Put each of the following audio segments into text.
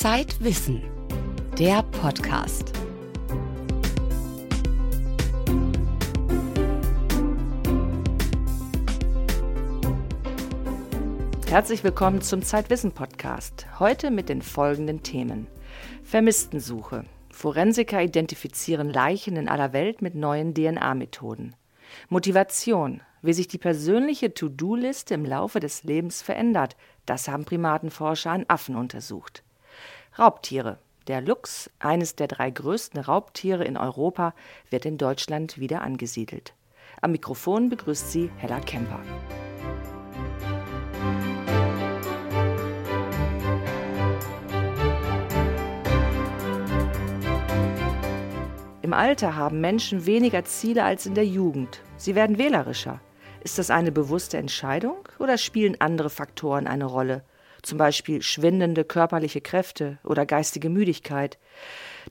Zeitwissen, der Podcast. Herzlich willkommen zum Zeitwissen Podcast. Heute mit den folgenden Themen: Vermisstensuche. Forensiker identifizieren Leichen in aller Welt mit neuen DNA-Methoden. Motivation. Wie sich die persönliche To-Do-Liste im Laufe des Lebens verändert, das haben Primatenforscher an Affen untersucht. Raubtiere. Der Luchs, eines der drei größten Raubtiere in Europa, wird in Deutschland wieder angesiedelt. Am Mikrofon begrüßt sie Hella Kemper. Im Alter haben Menschen weniger Ziele als in der Jugend. Sie werden wählerischer. Ist das eine bewusste Entscheidung oder spielen andere Faktoren eine Rolle? Zum Beispiel schwindende körperliche Kräfte oder geistige Müdigkeit.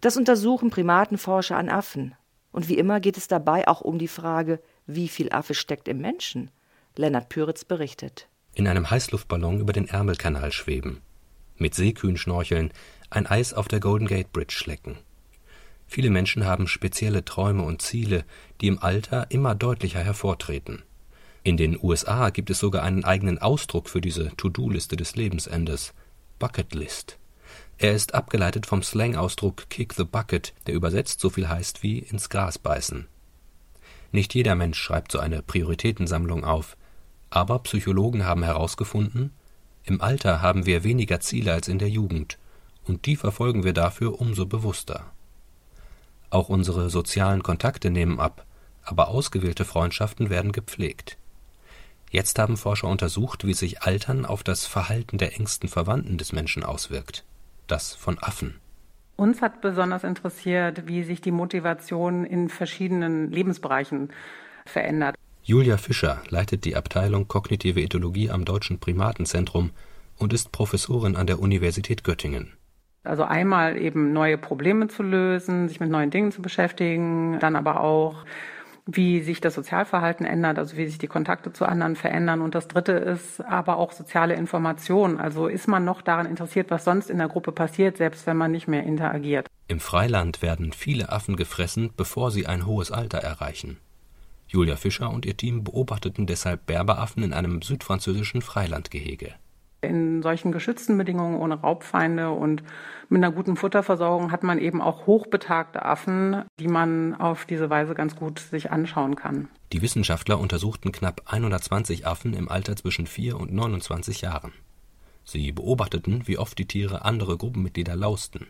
Das untersuchen Primatenforscher an Affen. Und wie immer geht es dabei auch um die Frage, wie viel Affe steckt im Menschen? Lennart Püritz berichtet. In einem Heißluftballon über den Ärmelkanal schweben. Mit Seekühn schnorcheln, ein Eis auf der Golden Gate Bridge schlecken. Viele Menschen haben spezielle Träume und Ziele, die im Alter immer deutlicher hervortreten. In den USA gibt es sogar einen eigenen Ausdruck für diese To-Do-Liste des Lebensendes: Bucket List. Er ist abgeleitet vom Slang-Ausdruck Kick the Bucket, der übersetzt so viel heißt wie ins Gras beißen. Nicht jeder Mensch schreibt so eine Prioritätensammlung auf, aber Psychologen haben herausgefunden, im Alter haben wir weniger Ziele als in der Jugend, und die verfolgen wir dafür umso bewusster. Auch unsere sozialen Kontakte nehmen ab, aber ausgewählte Freundschaften werden gepflegt. Jetzt haben Forscher untersucht, wie sich Altern auf das Verhalten der engsten Verwandten des Menschen auswirkt, das von Affen. Uns hat besonders interessiert, wie sich die Motivation in verschiedenen Lebensbereichen verändert. Julia Fischer leitet die Abteilung Kognitive Ethologie am Deutschen Primatenzentrum und ist Professorin an der Universität Göttingen. Also einmal eben neue Probleme zu lösen, sich mit neuen Dingen zu beschäftigen, dann aber auch wie sich das Sozialverhalten ändert, also wie sich die Kontakte zu anderen verändern. Und das Dritte ist aber auch soziale Information. Also ist man noch daran interessiert, was sonst in der Gruppe passiert, selbst wenn man nicht mehr interagiert. Im Freiland werden viele Affen gefressen, bevor sie ein hohes Alter erreichen. Julia Fischer und ihr Team beobachteten deshalb Berberaffen in einem südfranzösischen Freilandgehege. In solchen geschützten Bedingungen ohne Raubfeinde und mit einer guten Futterversorgung hat man eben auch hochbetagte Affen, die man auf diese Weise ganz gut sich anschauen kann. Die Wissenschaftler untersuchten knapp 120 Affen im Alter zwischen 4 und 29 Jahren. Sie beobachteten, wie oft die Tiere andere Gruppenmitglieder lausten.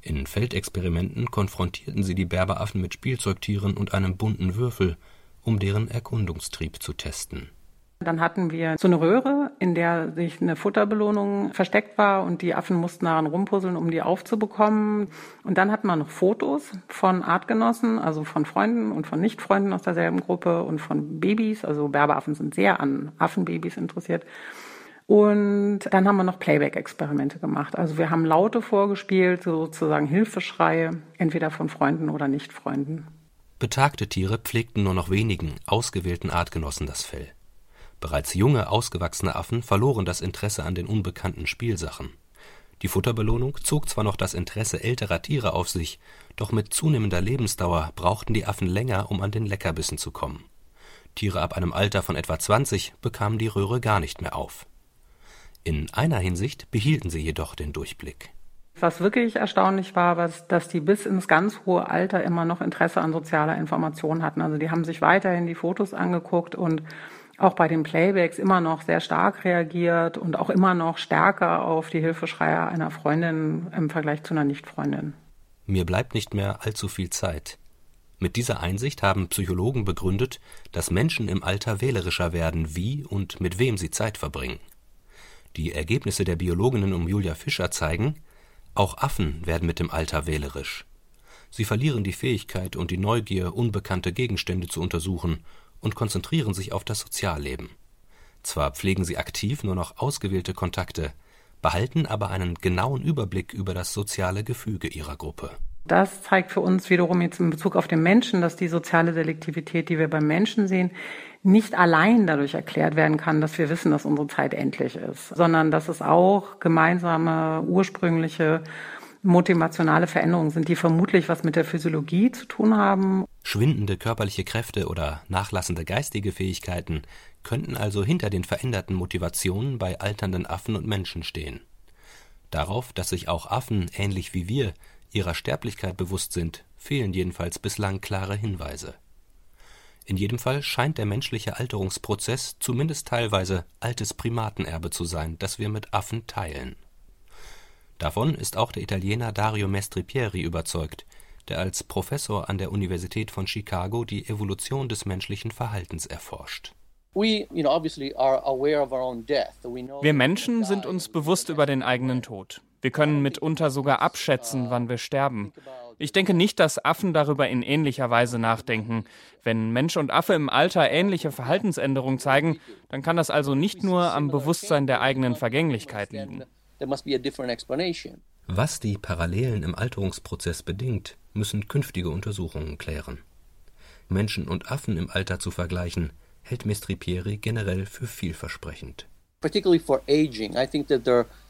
In Feldexperimenten konfrontierten sie die Berberaffen mit Spielzeugtieren und einem bunten Würfel, um deren Erkundungstrieb zu testen. Dann hatten wir so eine Röhre, in der sich eine Futterbelohnung versteckt war und die Affen mussten daran rumpuzzeln, um die aufzubekommen. Und dann hatten wir noch Fotos von Artgenossen, also von Freunden und von Nichtfreunden aus derselben Gruppe und von Babys. Also Berberaffen sind sehr an Affenbabys interessiert. Und dann haben wir noch Playback-Experimente gemacht. Also wir haben Laute vorgespielt, sozusagen Hilfeschreie, entweder von Freunden oder Nichtfreunden. Betagte Tiere pflegten nur noch wenigen, ausgewählten Artgenossen das Fell. Bereits junge, ausgewachsene Affen verloren das Interesse an den unbekannten Spielsachen. Die Futterbelohnung zog zwar noch das Interesse älterer Tiere auf sich, doch mit zunehmender Lebensdauer brauchten die Affen länger, um an den Leckerbissen zu kommen. Tiere ab einem Alter von etwa 20 bekamen die Röhre gar nicht mehr auf. In einer Hinsicht behielten sie jedoch den Durchblick. Was wirklich erstaunlich war, war, dass die bis ins ganz hohe Alter immer noch Interesse an sozialer Information hatten. Also die haben sich weiterhin die Fotos angeguckt und auch bei den Playbacks immer noch sehr stark reagiert und auch immer noch stärker auf die Hilfeschreie einer Freundin im Vergleich zu einer Nichtfreundin. Mir bleibt nicht mehr allzu viel Zeit. Mit dieser Einsicht haben Psychologen begründet, dass Menschen im Alter wählerischer werden, wie und mit wem sie Zeit verbringen. Die Ergebnisse der Biologinnen um Julia Fischer zeigen, auch Affen werden mit dem Alter wählerisch. Sie verlieren die Fähigkeit und die Neugier, unbekannte Gegenstände zu untersuchen und konzentrieren sich auf das Sozialleben. Zwar pflegen sie aktiv nur noch ausgewählte Kontakte, behalten aber einen genauen Überblick über das soziale Gefüge ihrer Gruppe. Das zeigt für uns wiederum jetzt in Bezug auf den Menschen, dass die soziale Selektivität, die wir beim Menschen sehen, nicht allein dadurch erklärt werden kann, dass wir wissen, dass unsere Zeit endlich ist, sondern dass es auch gemeinsame, ursprüngliche motivationale Veränderungen sind, die vermutlich was mit der Physiologie zu tun haben. Schwindende körperliche Kräfte oder nachlassende geistige Fähigkeiten könnten also hinter den veränderten Motivationen bei alternden Affen und Menschen stehen. Darauf, dass sich auch Affen, ähnlich wie wir, ihrer Sterblichkeit bewusst sind, fehlen jedenfalls bislang klare Hinweise. In jedem Fall scheint der menschliche Alterungsprozess zumindest teilweise altes Primatenerbe zu sein, das wir mit Affen teilen. Davon ist auch der Italiener Dario Mestripieri überzeugt, der als Professor an der Universität von Chicago die Evolution des menschlichen Verhaltens erforscht. Wir Menschen sind uns bewusst über den eigenen Tod. Wir können mitunter sogar abschätzen, wann wir sterben. Ich denke nicht, dass Affen darüber in ähnlicher Weise nachdenken. Wenn Mensch und Affe im Alter ähnliche Verhaltensänderungen zeigen, dann kann das also nicht nur am Bewusstsein der eigenen Vergänglichkeit liegen. Was die Parallelen im Alterungsprozess bedingt, müssen künftige Untersuchungen klären. Menschen und Affen im Alter zu vergleichen, hält Mestripieri generell für vielversprechend.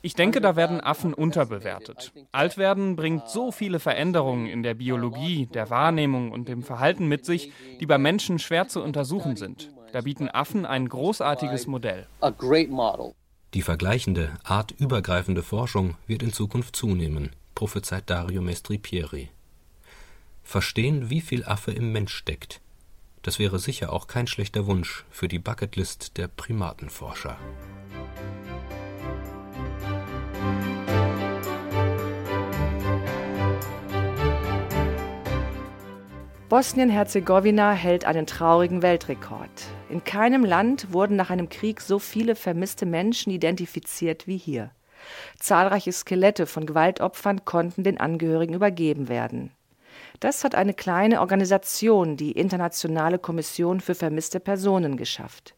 Ich denke, da werden Affen unterbewertet. Altwerden bringt so viele Veränderungen in der Biologie, der Wahrnehmung und dem Verhalten mit sich, die bei Menschen schwer zu untersuchen sind. Da bieten Affen ein großartiges Modell. Die vergleichende, artübergreifende Forschung wird in Zukunft zunehmen, prophezeit Dario Mestripieri. Verstehen, wie viel Affe im Mensch steckt, das wäre sicher auch kein schlechter Wunsch für die Bucketlist der Primatenforscher. Bosnien-Herzegowina hält einen traurigen Weltrekord. In keinem Land wurden nach einem Krieg so viele vermisste Menschen identifiziert wie hier. Zahlreiche Skelette von Gewaltopfern konnten den Angehörigen übergeben werden. Das hat eine kleine Organisation, die Internationale Kommission für vermisste Personen, geschafft.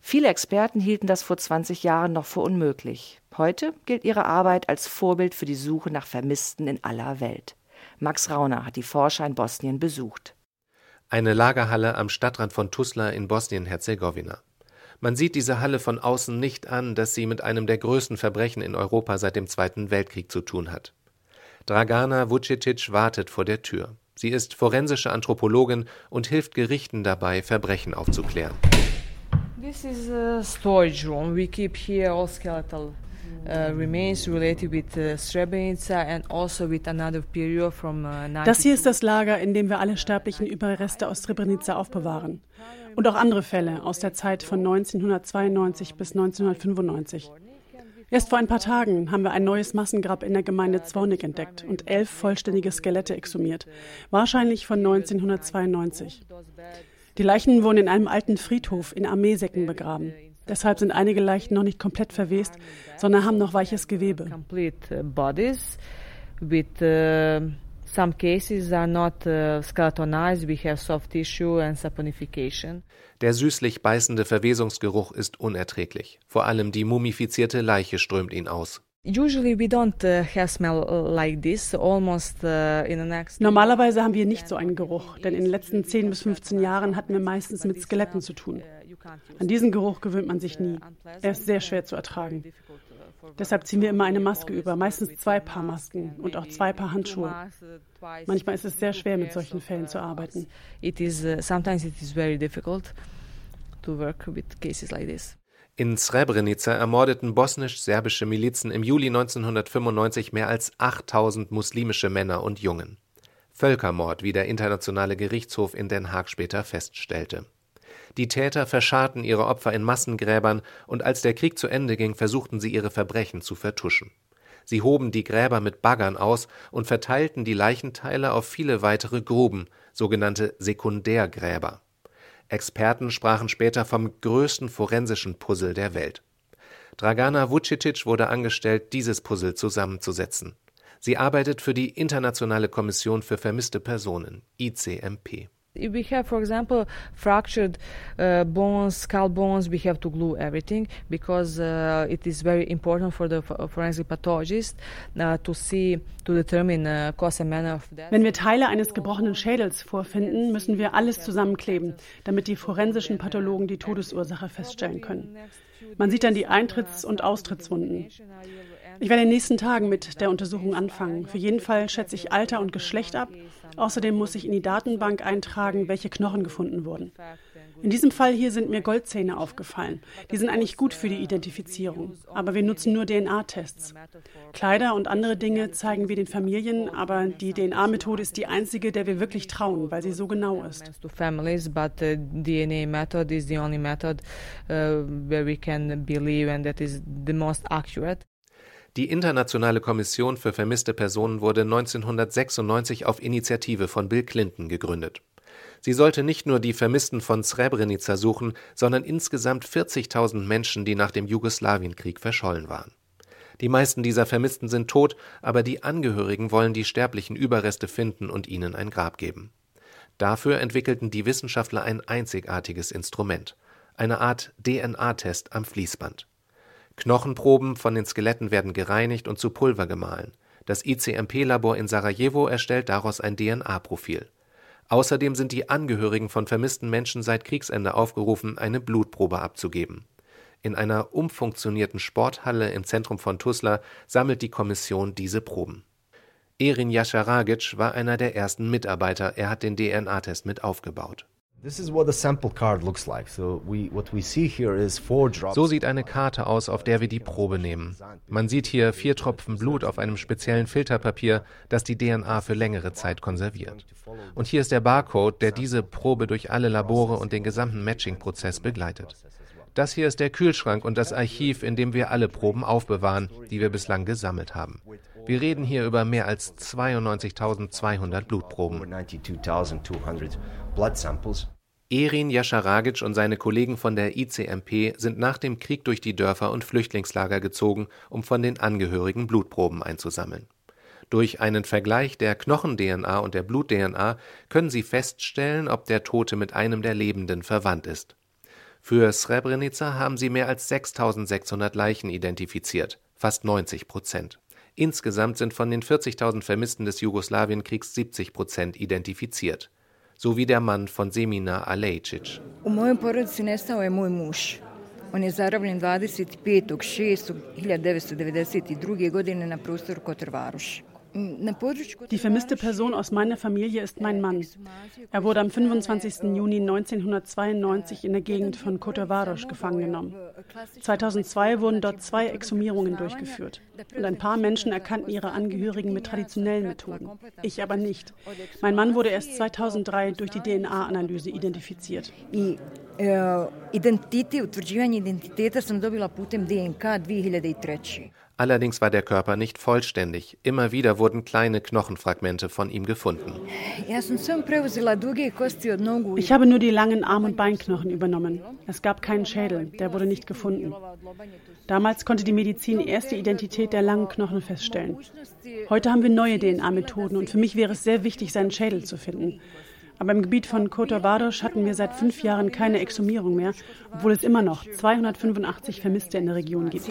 Viele Experten hielten das vor 20 Jahren noch für unmöglich. Heute gilt ihre Arbeit als Vorbild für die Suche nach Vermissten in aller Welt. Max Rauner hat die Forscher in Bosnien besucht. Eine Lagerhalle am Stadtrand von Tuzla in Bosnien-Herzegowina. Man sieht diese Halle von außen nicht an, dass sie mit einem der größten Verbrechen in Europa seit dem Zweiten Weltkrieg zu tun hat. Dragana Vucetic wartet vor der Tür. Sie ist forensische Anthropologin und hilft Gerichten dabei, Verbrechen aufzuklären. This is a storage room. We keep here skeletal das hier ist das Lager, in dem wir alle sterblichen Überreste aus Srebrenica aufbewahren. Und auch andere Fälle aus der Zeit von 1992 bis 1995. Erst vor ein paar Tagen haben wir ein neues Massengrab in der Gemeinde Zwonik entdeckt und elf vollständige Skelette exhumiert, wahrscheinlich von 1992. Die Leichen wurden in einem alten Friedhof in Armeesäcken begraben. Deshalb sind einige Leichen noch nicht komplett verwest, sondern haben noch weiches Gewebe. Complete uh, bodies with uh, some cases are not uh, skeletonized. We have soft tissue and saponification. Der süßlich beißende Verwesungsgeruch ist unerträglich. Vor allem die mumifizierte Leiche strömt ihn aus. Normalerweise haben wir nicht so einen Geruch, denn in den letzten 10 bis 15 Jahren hatten wir meistens mit Skeletten zu tun. An diesen Geruch gewöhnt man sich nie. Er ist sehr schwer zu ertragen. Deshalb ziehen wir immer eine Maske über, meistens zwei Paar Masken und auch zwei Paar Handschuhe. Manchmal ist es sehr schwer, mit solchen Fällen zu arbeiten. It is, uh, sometimes it is very difficult to work with cases like this. In Srebrenica ermordeten bosnisch-serbische Milizen im Juli 1995 mehr als 8000 muslimische Männer und Jungen. Völkermord, wie der Internationale Gerichtshof in Den Haag später feststellte. Die Täter verscharrten ihre Opfer in Massengräbern, und als der Krieg zu Ende ging, versuchten sie ihre Verbrechen zu vertuschen. Sie hoben die Gräber mit Baggern aus und verteilten die Leichenteile auf viele weitere Gruben, sogenannte Sekundärgräber. Experten sprachen später vom größten forensischen Puzzle der Welt. Dragana Vucitic wurde angestellt, dieses Puzzle zusammenzusetzen. Sie arbeitet für die Internationale Kommission für vermisste Personen, ICMP. We have, for example, fractured uh, bones, skull bones. We have to glue everything because uh, it is very important for the forensic pathologist uh, to see, to determine uh, cause and manner of death. Wenn wir Teile eines gebrochenen Schädels vorfinden, müssen wir alles zusammenkleben, damit die forensischen Pathologen die Todesursache feststellen können. Man sieht dann die Eintritts- und Austrittswunden. Ich werde in den nächsten Tagen mit der Untersuchung anfangen. Für jeden Fall schätze ich Alter und Geschlecht ab. Außerdem muss ich in die Datenbank eintragen, welche Knochen gefunden wurden. In diesem Fall hier sind mir Goldzähne aufgefallen. Die sind eigentlich gut für die Identifizierung. Aber wir nutzen nur DNA-Tests. Kleider und andere Dinge zeigen wir den Familien, aber die DNA-Methode ist die einzige, der wir wirklich trauen, weil sie so genau ist. Die Internationale Kommission für vermisste Personen wurde 1996 auf Initiative von Bill Clinton gegründet. Sie sollte nicht nur die Vermissten von Srebrenica suchen, sondern insgesamt 40.000 Menschen, die nach dem Jugoslawienkrieg verschollen waren. Die meisten dieser Vermissten sind tot, aber die Angehörigen wollen die sterblichen Überreste finden und ihnen ein Grab geben. Dafür entwickelten die Wissenschaftler ein einzigartiges Instrument, eine Art DNA-Test am Fließband. Knochenproben von den Skeletten werden gereinigt und zu Pulver gemahlen. Das ICMP-Labor in Sarajevo erstellt daraus ein DNA-Profil. Außerdem sind die Angehörigen von vermissten Menschen seit Kriegsende aufgerufen, eine Blutprobe abzugeben. In einer umfunktionierten Sporthalle im Zentrum von Tuzla sammelt die Kommission diese Proben. Erin Jascharagic war einer der ersten Mitarbeiter, er hat den DNA-Test mit aufgebaut. So sieht eine Karte aus, auf der wir die Probe nehmen. Man sieht hier vier Tropfen Blut auf einem speziellen Filterpapier, das die DNA für längere Zeit konserviert. Und hier ist der Barcode, der diese Probe durch alle Labore und den gesamten Matching-Prozess begleitet. Das hier ist der Kühlschrank und das Archiv, in dem wir alle Proben aufbewahren, die wir bislang gesammelt haben. Wir reden hier über mehr als 92.200 Blutproben. Erin Jascharagic und seine Kollegen von der ICMP sind nach dem Krieg durch die Dörfer und Flüchtlingslager gezogen, um von den Angehörigen Blutproben einzusammeln. Durch einen Vergleich der Knochen-DNA und der Blut-DNA können sie feststellen, ob der Tote mit einem der Lebenden verwandt ist. Für Srebrenica haben sie mehr als 6600 Leichen identifiziert, fast 90 Prozent. Insgesamt sind von den 40.000 Vermissten des Jugoslawienkriegs 70 Prozent identifiziert sowie der Mann von Semina Alejcic. U mojoj porodici nestao je moj muž. On je zarobljen 25.6.1992. godine na prostoru Kotrvaruš. Die vermisste Person aus meiner Familie ist mein Mann. Er wurde am 25. Juni 1992 in der Gegend von Kotovaros gefangen genommen. 2002 wurden dort zwei Exhumierungen durchgeführt und ein paar Menschen erkannten ihre Angehörigen mit traditionellen Methoden. Ich aber nicht. Mein Mann wurde erst 2003 durch die DNA-Analyse identifiziert. E, identitet, utvrđivanje identiteta sam dobila putem DNK 2003. Allerdings war der Körper nicht vollständig. Immer wieder wurden kleine Knochenfragmente von ihm gefunden. Ich habe nur die langen Arm- und Beinknochen übernommen. Es gab keinen Schädel, der wurde nicht gefunden. Damals konnte die Medizin erst die Identität der langen Knochen feststellen. Heute haben wir neue DNA-Methoden und für mich wäre es sehr wichtig, seinen Schädel zu finden. Aber im Gebiet von Kotovados hatten wir seit fünf Jahren keine Exhumierung mehr, obwohl es immer noch 285 Vermisste in der Region gibt.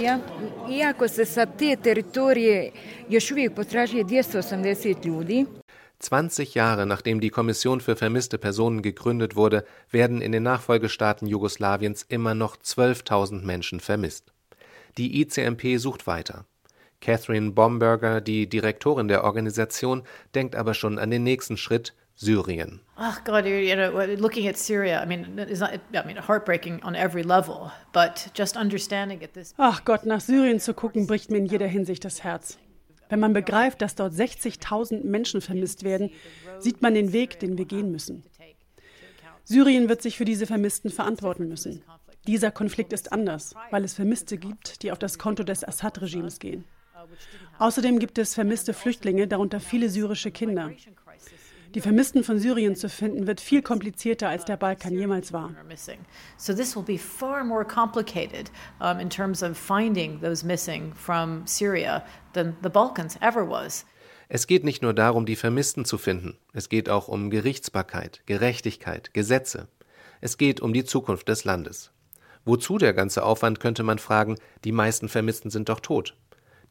20 Jahre nachdem die Kommission für vermisste Personen gegründet wurde, werden in den Nachfolgestaaten Jugoslawiens immer noch 12.000 Menschen vermisst. Die ICMP sucht weiter. Catherine Bomberger, die Direktorin der Organisation, denkt aber schon an den nächsten Schritt, Syrien. Ach Gott, you know, looking at Syria, I mean, it's not, I mean, heartbreaking on every level, but just understanding it this. Ach Gott, nach Syrien zu gucken, bricht mir in jeder Hinsicht das Herz. Wenn man begreift, dass dort 60.000 Menschen vermisst werden, sieht man den Weg, den wir gehen müssen. Syrien wird sich für diese Vermissten verantworten müssen. Dieser Konflikt ist anders, weil es Vermisste gibt, die auf das Konto des Assad-Regimes gehen. Außerdem gibt es vermisste Flüchtlinge, darunter viele syrische Kinder. Die Vermissten von Syrien zu finden, wird viel komplizierter, als der Balkan jemals war. So this will be far more complicated um, in terms of finding those missing from Syria than the Balkans ever was. Es geht nicht nur darum, die Vermissten zu finden, es geht auch um Gerichtsbarkeit, Gerechtigkeit, Gesetze. Es geht um die Zukunft des Landes. Wozu der ganze Aufwand, könnte man fragen, die meisten Vermissten sind doch tot.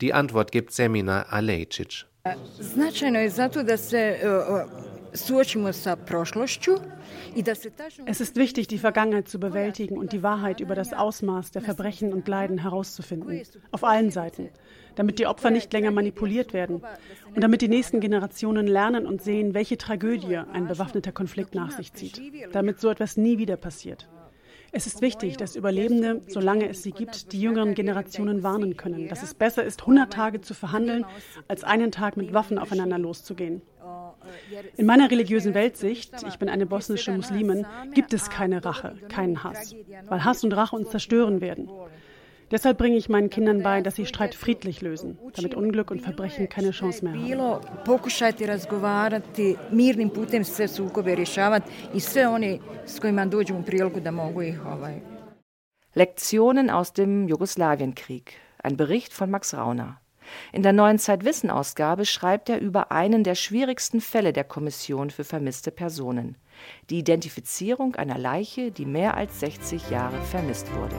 Die Antwort gibt Semina Alejcic. Sa prošlošću es ist wichtig, die Vergangenheit zu bewältigen und die Wahrheit über das Ausmaß der Verbrechen und Leiden herauszufinden. Auf allen Seiten. Damit die Opfer nicht länger manipuliert werden. Und damit die nächsten Generationen lernen und sehen, welche Tragödie ein bewaffneter Konflikt nach sich zieht. Damit so etwas nie wieder passiert. Es ist wichtig, dass Überlebende, solange es sie gibt, die jüngeren Generationen warnen können, dass es besser ist, 100 Tage zu verhandeln, als einen Tag mit Waffen aufeinander loszugehen. In meiner religiösen Weltsicht, ich bin eine bosnische Muslimin, gibt es keine Rache, keinen Hass, weil Hass und Rache uns zerstören werden. Deshalb bringe ich meinen Kindern bei, dass sie Streit friedlich lösen, damit Unglück und Verbrechen keine Chance mehr haben. Lektionen aus dem Jugoslawienkrieg. Ein Bericht von Max Rauner. In der neuen Zeitwissen-Ausgabe schreibt er über einen der schwierigsten Fälle der Kommission für vermisste Personen. Die Identifizierung einer Leiche, die mehr als 60 Jahre vermisst wurde.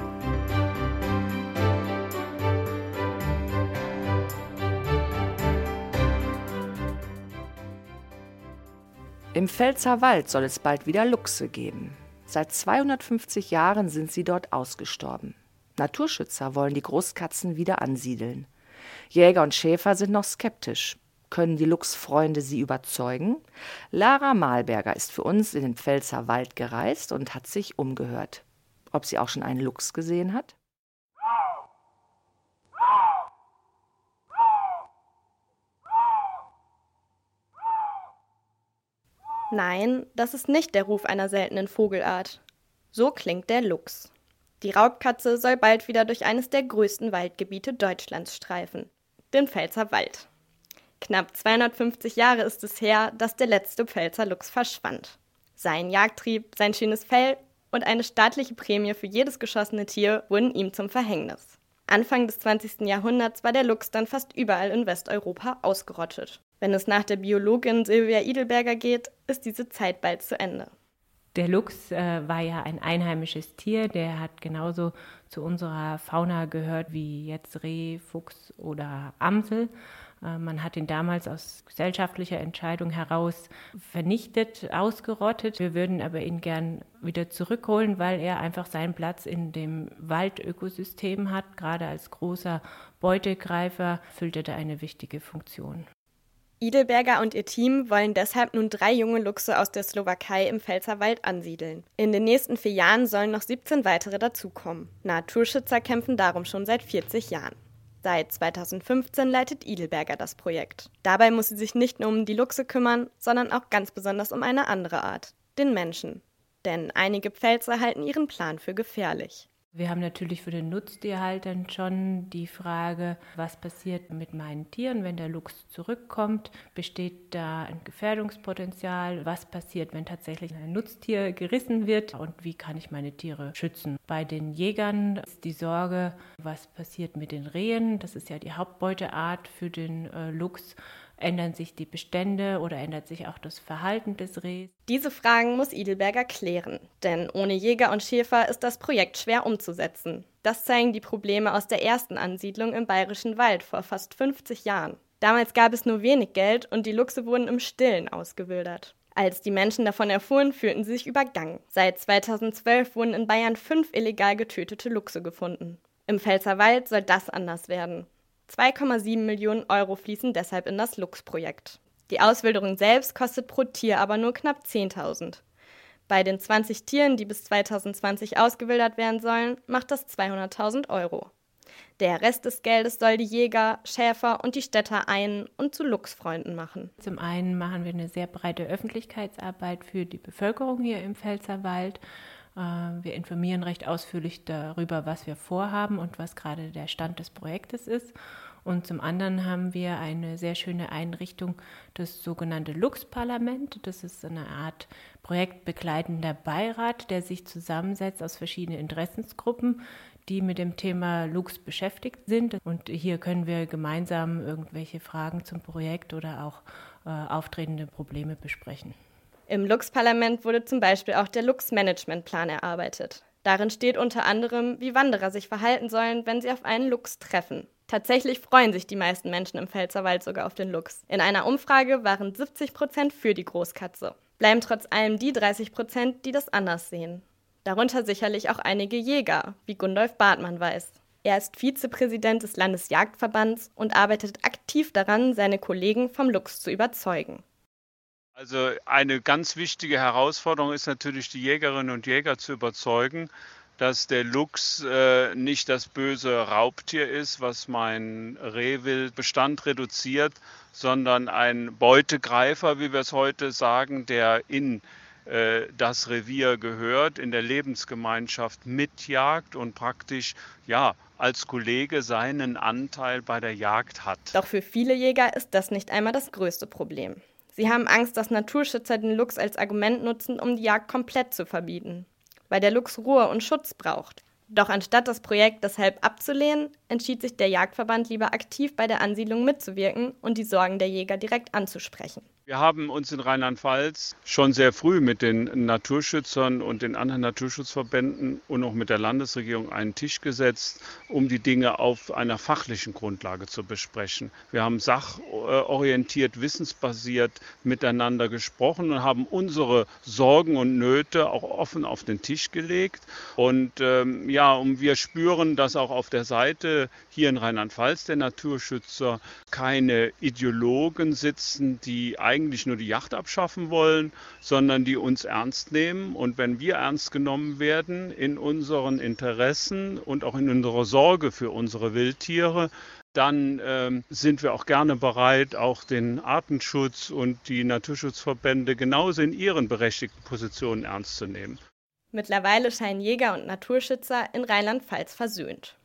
Im Pfälzer Wald soll es bald wieder Luchse geben. Seit 250 Jahren sind sie dort ausgestorben. Naturschützer wollen die Großkatzen wieder ansiedeln. Jäger und Schäfer sind noch skeptisch. Können die Luchsfreunde sie überzeugen? Lara Malberger ist für uns in den Pfälzer Wald gereist und hat sich umgehört. Ob sie auch schon einen Luchs gesehen hat? Nein, das ist nicht der Ruf einer seltenen Vogelart. So klingt der Luchs. Die Raubkatze soll bald wieder durch eines der größten Waldgebiete Deutschlands streifen, den Pfälzer Wald. Knapp 250 Jahre ist es her, dass der letzte Pfälzer Luchs verschwand. Sein Jagdtrieb, sein schönes Fell und eine staatliche Prämie für jedes geschossene Tier wurden ihm zum Verhängnis. Anfang des 20. Jahrhunderts war der Luchs dann fast überall in Westeuropa ausgerottet. Wenn es nach der Biologin Silvia Idelberger geht, ist diese Zeit bald zu Ende. Der Luchs äh, war ja ein einheimisches Tier, der hat genauso zu unserer Fauna gehört wie jetzt Reh, Fuchs oder Amsel. Äh, man hat ihn damals aus gesellschaftlicher Entscheidung heraus vernichtet, ausgerottet. Wir würden aber ihn gern wieder zurückholen, weil er einfach seinen Platz in dem Waldökosystem hat. Gerade als großer Beutegreifer füllt er da eine wichtige Funktion. Idelberger und ihr Team wollen deshalb nun drei junge Luchse aus der Slowakei im Pfälzerwald ansiedeln. In den nächsten vier Jahren sollen noch 17 weitere dazukommen. Naturschützer kämpfen darum schon seit 40 Jahren. Seit 2015 leitet Idelberger das Projekt. Dabei muss sie sich nicht nur um die Luchse kümmern, sondern auch ganz besonders um eine andere Art, den Menschen. Denn einige Pfälzer halten ihren Plan für gefährlich. Wir haben natürlich für den Nutztierhaltern schon die Frage, was passiert mit meinen Tieren, wenn der Luchs zurückkommt? Besteht da ein Gefährdungspotenzial? Was passiert, wenn tatsächlich ein Nutztier gerissen wird? Und wie kann ich meine Tiere schützen? Bei den Jägern ist die Sorge, was passiert mit den Rehen? Das ist ja die Hauptbeuteart für den äh, Luchs. Ändern sich die Bestände oder ändert sich auch das Verhalten des Rehs? Diese Fragen muss Idelberger klären, denn ohne Jäger und Schäfer ist das Projekt schwer umzusetzen. Das zeigen die Probleme aus der ersten Ansiedlung im Bayerischen Wald vor fast 50 Jahren. Damals gab es nur wenig Geld und die Luchse wurden im Stillen ausgewildert. Als die Menschen davon erfuhren, fühlten sie sich übergangen. Seit 2012 wurden in Bayern fünf illegal getötete Luchse gefunden. Im Pfälzerwald soll das anders werden. 2,7 Millionen Euro fließen deshalb in das Lux-Projekt. Die Auswilderung selbst kostet pro Tier aber nur knapp 10.000. Bei den 20 Tieren, die bis 2020 ausgewildert werden sollen, macht das 200.000 Euro. Der Rest des Geldes soll die Jäger, Schäfer und die Städter ein- und zu Luchsfreunden machen. Zum einen machen wir eine sehr breite Öffentlichkeitsarbeit für die Bevölkerung hier im Pfälzerwald. Äh, wir informieren recht ausführlich darüber, was wir vorhaben und was gerade der Stand des Projektes ist. Und zum anderen haben wir eine sehr schöne Einrichtung, das sogenannte Lux-Parlament. Das ist eine Art projektbegleitender Beirat, der sich zusammensetzt aus verschiedenen Interessensgruppen, die mit dem Thema Luchs beschäftigt sind. Und hier können wir gemeinsam irgendwelche Fragen zum Projekt oder auch äh, auftretende Probleme besprechen. Im Lux-Parlament wurde zum Beispiel auch der Lux-Management-Plan erarbeitet. Darin steht unter anderem, wie Wanderer sich verhalten sollen, wenn sie auf einen Luchs treffen. Tatsächlich freuen sich die meisten Menschen im Pfälzerwald sogar auf den Luchs. In einer Umfrage waren 70 Prozent für die Großkatze. Bleiben trotz allem die 30 Prozent, die das anders sehen. Darunter sicherlich auch einige Jäger, wie Gundolf Bartmann weiß. Er ist Vizepräsident des Landesjagdverbands und arbeitet aktiv daran, seine Kollegen vom Luchs zu überzeugen. Also eine ganz wichtige Herausforderung ist natürlich, die Jägerinnen und Jäger zu überzeugen, dass der Luchs äh, nicht das böse Raubtier ist, was mein Rehwildbestand reduziert, sondern ein Beutegreifer, wie wir es heute sagen, der in äh, das Revier gehört, in der Lebensgemeinschaft mitjagt und praktisch ja als Kollege seinen Anteil bei der Jagd hat. Doch für viele Jäger ist das nicht einmal das größte Problem. Sie haben Angst, dass Naturschützer den Luchs als Argument nutzen, um die Jagd komplett zu verbieten, weil der Luchs Ruhe und Schutz braucht. Doch anstatt das Projekt deshalb abzulehnen, entschied sich der Jagdverband lieber aktiv bei der Ansiedlung mitzuwirken und die Sorgen der Jäger direkt anzusprechen. Wir haben uns in Rheinland-Pfalz schon sehr früh mit den Naturschützern und den anderen Naturschutzverbänden und auch mit der Landesregierung einen Tisch gesetzt, um die Dinge auf einer fachlichen Grundlage zu besprechen. Wir haben sachorientiert, wissensbasiert miteinander gesprochen und haben unsere Sorgen und Nöte auch offen auf den Tisch gelegt. Und ähm, ja, und wir spüren, dass auch auf der Seite hier in Rheinland-Pfalz der Naturschützer keine Ideologen sitzen, die eigentlich nur die Yacht abschaffen wollen, sondern die uns ernst nehmen. Und wenn wir ernst genommen werden in unseren Interessen und auch in unserer Sorge für unsere Wildtiere, dann ähm, sind wir auch gerne bereit, auch den Artenschutz und die Naturschutzverbände genauso in ihren berechtigten Positionen ernst zu nehmen. Mittlerweile scheinen Jäger und Naturschützer in Rheinland-Pfalz versöhnt.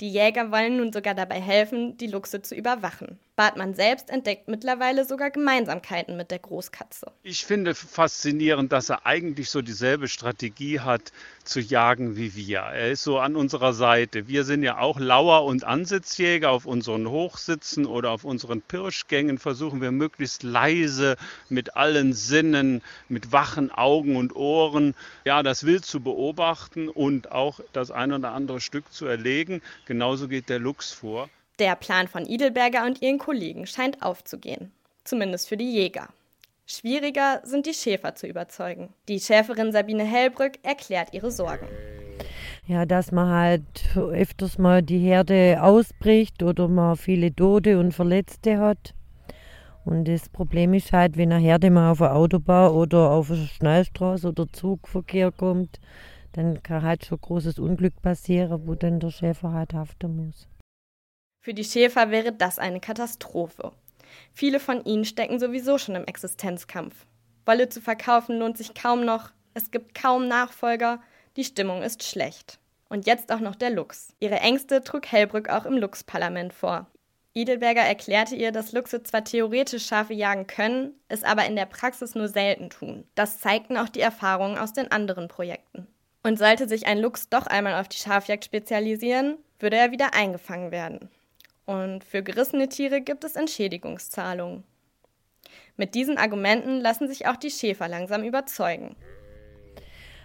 Die Jäger wollen nun sogar dabei helfen, die Luchse zu überwachen. Bartmann selbst entdeckt mittlerweile sogar Gemeinsamkeiten mit der Großkatze. Ich finde faszinierend, dass er eigentlich so dieselbe Strategie hat, zu jagen wie wir. Er ist so an unserer Seite. Wir sind ja auch Lauer- und Ansitzjäger. Auf unseren Hochsitzen oder auf unseren Pirschgängen versuchen wir möglichst leise mit allen Sinnen, mit wachen Augen und Ohren, ja, das Wild zu beobachten und auch das ein oder andere Stück zu erlegen. Genauso geht der Luchs vor. Der Plan von Idelberger und ihren Kollegen scheint aufzugehen. Zumindest für die Jäger. Schwieriger sind die Schäfer zu überzeugen. Die Schäferin Sabine Hellbrück erklärt ihre Sorgen. Ja, dass man halt öfters mal die Herde ausbricht oder man viele Tote und Verletzte hat. Und das Problem ist halt, wenn eine Herde mal auf der Autobahn oder auf der Schnellstraße oder Zugverkehr kommt, dann kann halt schon großes Unglück passieren, wo dann der Schäfer halt haften muss. Für die Schäfer wäre das eine Katastrophe. Viele von ihnen stecken sowieso schon im Existenzkampf. Wolle zu verkaufen lohnt sich kaum noch, es gibt kaum Nachfolger, die Stimmung ist schlecht. Und jetzt auch noch der Luchs. Ihre Ängste trug Hellbrück auch im Luchsparlament vor. Idelberger erklärte ihr, dass Luchse zwar theoretisch Schafe jagen können, es aber in der Praxis nur selten tun. Das zeigten auch die Erfahrungen aus den anderen Projekten. Und sollte sich ein Luchs doch einmal auf die Schafjagd spezialisieren, würde er wieder eingefangen werden. Und für gerissene Tiere gibt es Entschädigungszahlungen. Mit diesen Argumenten lassen sich auch die Schäfer langsam überzeugen.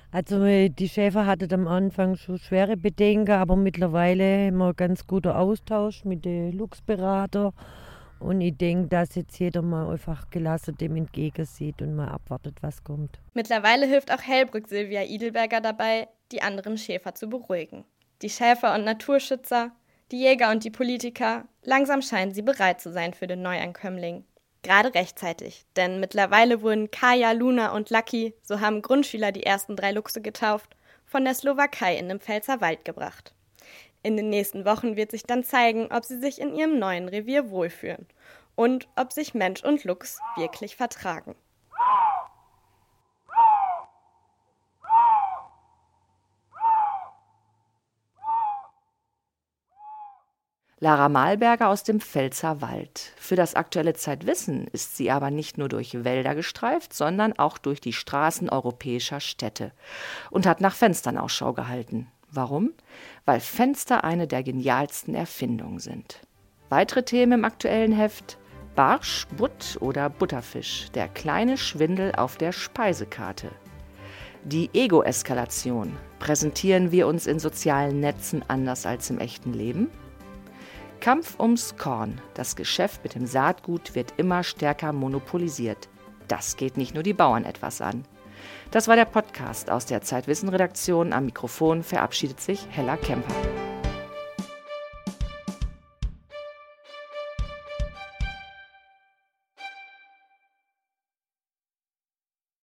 Also äh, die Schäfer hatten am Anfang schon schwere Bedenken, aber mittlerweile haben wir einen ganz guten Austausch mit den Luchsberater. Und ich denke, dass jetzt jeder mal einfach gelassen dem entgegensieht und mal abwartet, was kommt. Mittlerweile hilft auch Hellbrück Silvia Idelberger dabei, die anderen Schäfer zu beruhigen. Die Schäfer und Naturschützer, die Jäger und die Politiker, langsam scheinen sie bereit zu sein für den Neuankömmling. Gerade rechtzeitig, denn mittlerweile wurden Kaya, Luna und Lucky, so haben Grundschüler die ersten drei Luchse getauft, von der Slowakei in den Pfälzer Wald gebracht. In den nächsten Wochen wird sich dann zeigen, ob sie sich in ihrem neuen Revier wohlfühlen und ob sich Mensch und Luchs wirklich vertragen. Lara Malberger aus dem Pfälzer Wald. Für das aktuelle Zeitwissen ist sie aber nicht nur durch Wälder gestreift, sondern auch durch die Straßen europäischer Städte und hat nach Fenstern Ausschau gehalten. Warum? Weil Fenster eine der genialsten Erfindungen sind. Weitere Themen im aktuellen Heft Barsch, Butt oder Butterfisch, der kleine Schwindel auf der Speisekarte. Die Ego-Eskalation. Präsentieren wir uns in sozialen Netzen anders als im echten Leben? Kampf ums Korn. Das Geschäft mit dem Saatgut wird immer stärker monopolisiert. Das geht nicht nur die Bauern etwas an. Das war der Podcast aus der Zeitwissen-Redaktion. Am Mikrofon verabschiedet sich Hella Kemper.